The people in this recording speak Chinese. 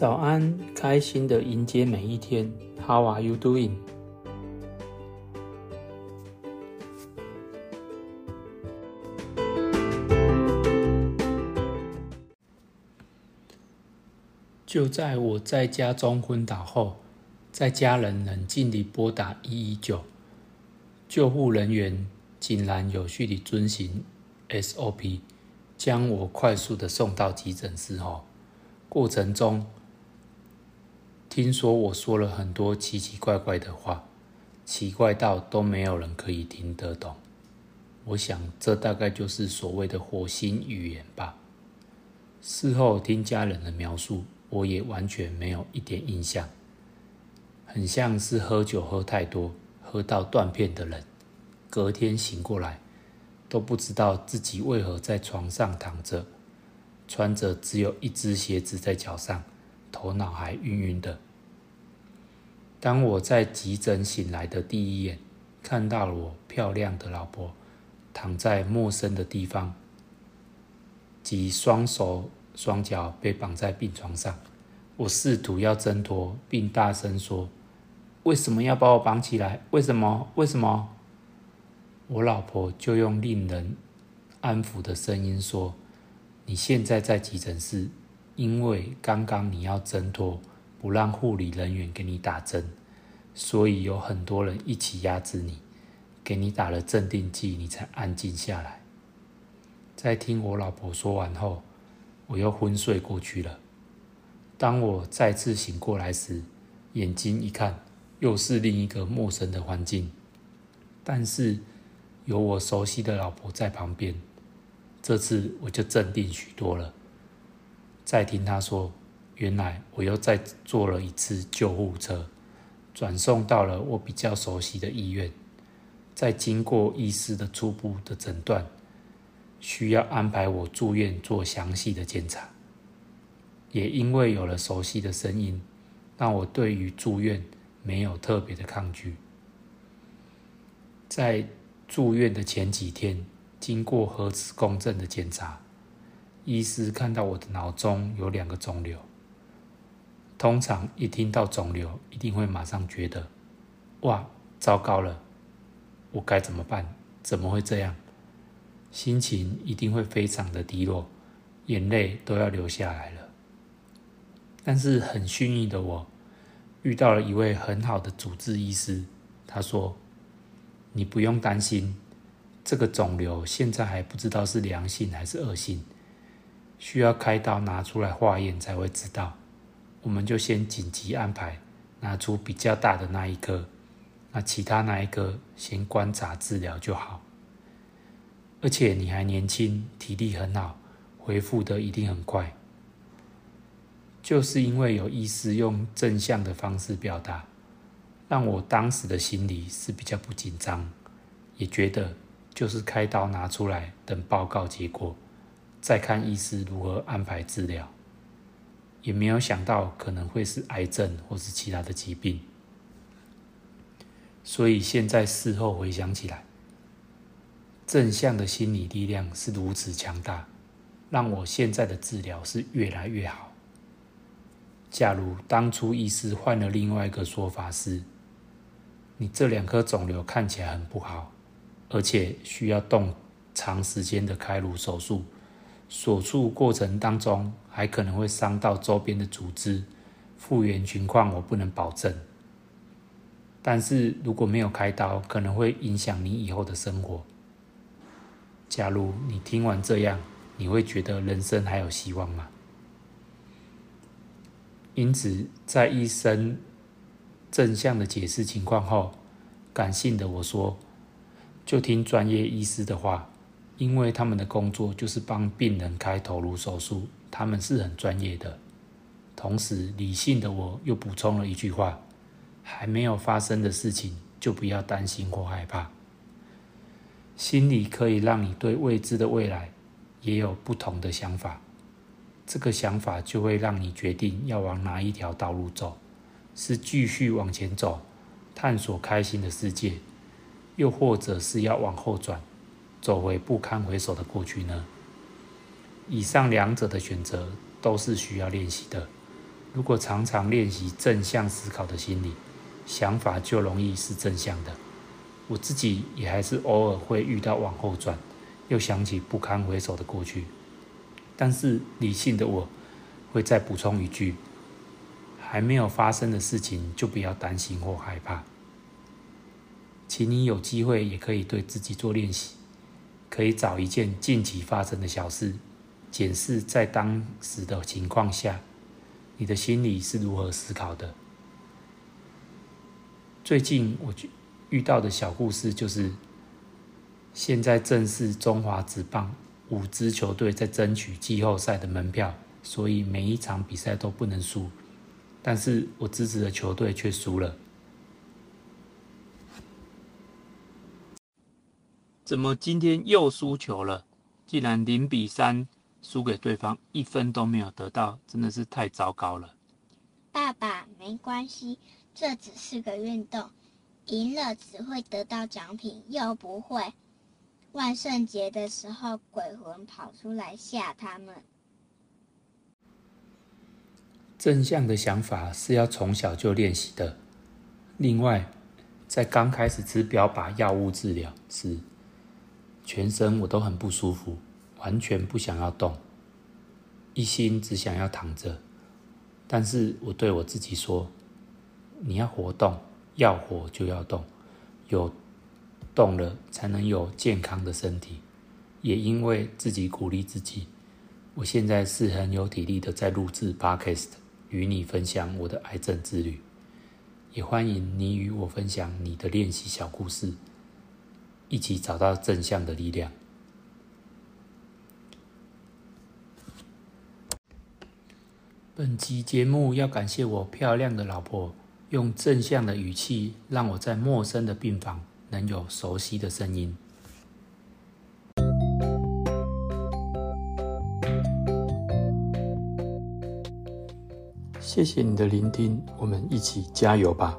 早安，开心的迎接每一天。How are you doing？就在我在家中昏倒后，在家人冷静地拨打一一九，救护人员井然有序地遵循 SOP，将我快速地送到急诊室后，过程中听说我说了很多奇奇怪怪的话，奇怪到都没有人可以听得懂。我想这大概就是所谓的火星语言吧。事后听家人的描述。我也完全没有一点印象，很像是喝酒喝太多，喝到断片的人，隔天醒过来都不知道自己为何在床上躺着，穿着只有一只鞋子在脚上，头脑还晕晕的。当我在急诊醒来的第一眼，看到了我漂亮的老婆躺在陌生的地方，及双手。双脚被绑在病床上，我试图要挣脱，并大声说：“为什么要把我绑起来？为什么？为什么？”我老婆就用令人安抚的声音说：“你现在在急诊室，因为刚刚你要挣脱，不让护理人员给你打针，所以有很多人一起压制你，给你打了镇定剂，你才安静下来。”在听我老婆说完后。我又昏睡过去了。当我再次醒过来时，眼睛一看，又是另一个陌生的环境，但是有我熟悉的老婆在旁边。这次我就镇定许多了。再听他说，原来我又再坐了一次救护车，转送到了我比较熟悉的医院。在经过医师的初步的诊断。需要安排我住院做详细的检查，也因为有了熟悉的声音，让我对于住院没有特别的抗拒。在住院的前几天，经过核磁共振的检查，医师看到我的脑中有两个肿瘤。通常一听到肿瘤，一定会马上觉得，哇，糟糕了，我该怎么办？怎么会这样？心情一定会非常的低落，眼泪都要流下来了。但是很幸运的我，遇到了一位很好的主治医师。他说：“你不用担心，这个肿瘤现在还不知道是良性还是恶性，需要开刀拿出来化验才会知道。我们就先紧急安排拿出比较大的那一颗，那其他那一颗先观察治疗就好。”而且你还年轻，体力很好，恢复的一定很快。就是因为有医师用正向的方式表达，让我当时的心里是比较不紧张，也觉得就是开刀拿出来，等报告结果，再看医师如何安排治疗。也没有想到可能会是癌症或是其他的疾病，所以现在事后回想起来。正向的心理力量是如此强大，让我现在的治疗是越来越好。假如当初医师换了另外一个说法是，你这两颗肿瘤看起来很不好，而且需要动长时间的开颅手术，手术过程当中还可能会伤到周边的组织，复原情况我不能保证。但是如果没有开刀，可能会影响你以后的生活。假如你听完这样，你会觉得人生还有希望吗？因此，在医生正向的解释情况后，感性的我说，就听专业医师的话，因为他们的工作就是帮病人开头颅手术，他们是很专业的。同时，理性的我又补充了一句话：还没有发生的事情，就不要担心或害怕。心理可以让你对未知的未来也有不同的想法，这个想法就会让你决定要往哪一条道路走，是继续往前走，探索开心的世界，又或者是要往后转，走回不堪回首的过去呢？以上两者的选择都是需要练习的，如果常常练习正向思考的心理，想法就容易是正向的。我自己也还是偶尔会遇到往后转，又想起不堪回首的过去。但是理性的我会再补充一句：还没有发生的事情就不要担心或害怕。请你有机会也可以对自己做练习，可以找一件近期发生的小事，检视在当时的情况下。你的心里是如何思考的？最近我遇到的小故事就是，现在正是中华职棒五支球队在争取季后赛的门票，所以每一场比赛都不能输，但是我支持的球队却输了。怎么今天又输球了？既然零比三。输给对方一分都没有得到，真的是太糟糕了。爸爸，没关系，这只是个运动，赢了只会得到奖品，又不会万圣节的时候鬼魂跑出来吓他们。正向的想法是要从小就练习的。另外，在刚开始吃标靶药物治疗时，全身我都很不舒服。完全不想要动，一心只想要躺着。但是我对我自己说：“你要活动，要活就要动，有动了才能有健康的身体。”也因为自己鼓励自己，我现在是很有体力的在录制 Podcast，与你分享我的癌症之旅。也欢迎你与我分享你的练习小故事，一起找到正向的力量。本集节目要感谢我漂亮的老婆，用正向的语气，让我在陌生的病房能有熟悉的声音。谢谢你的聆听，我们一起加油吧！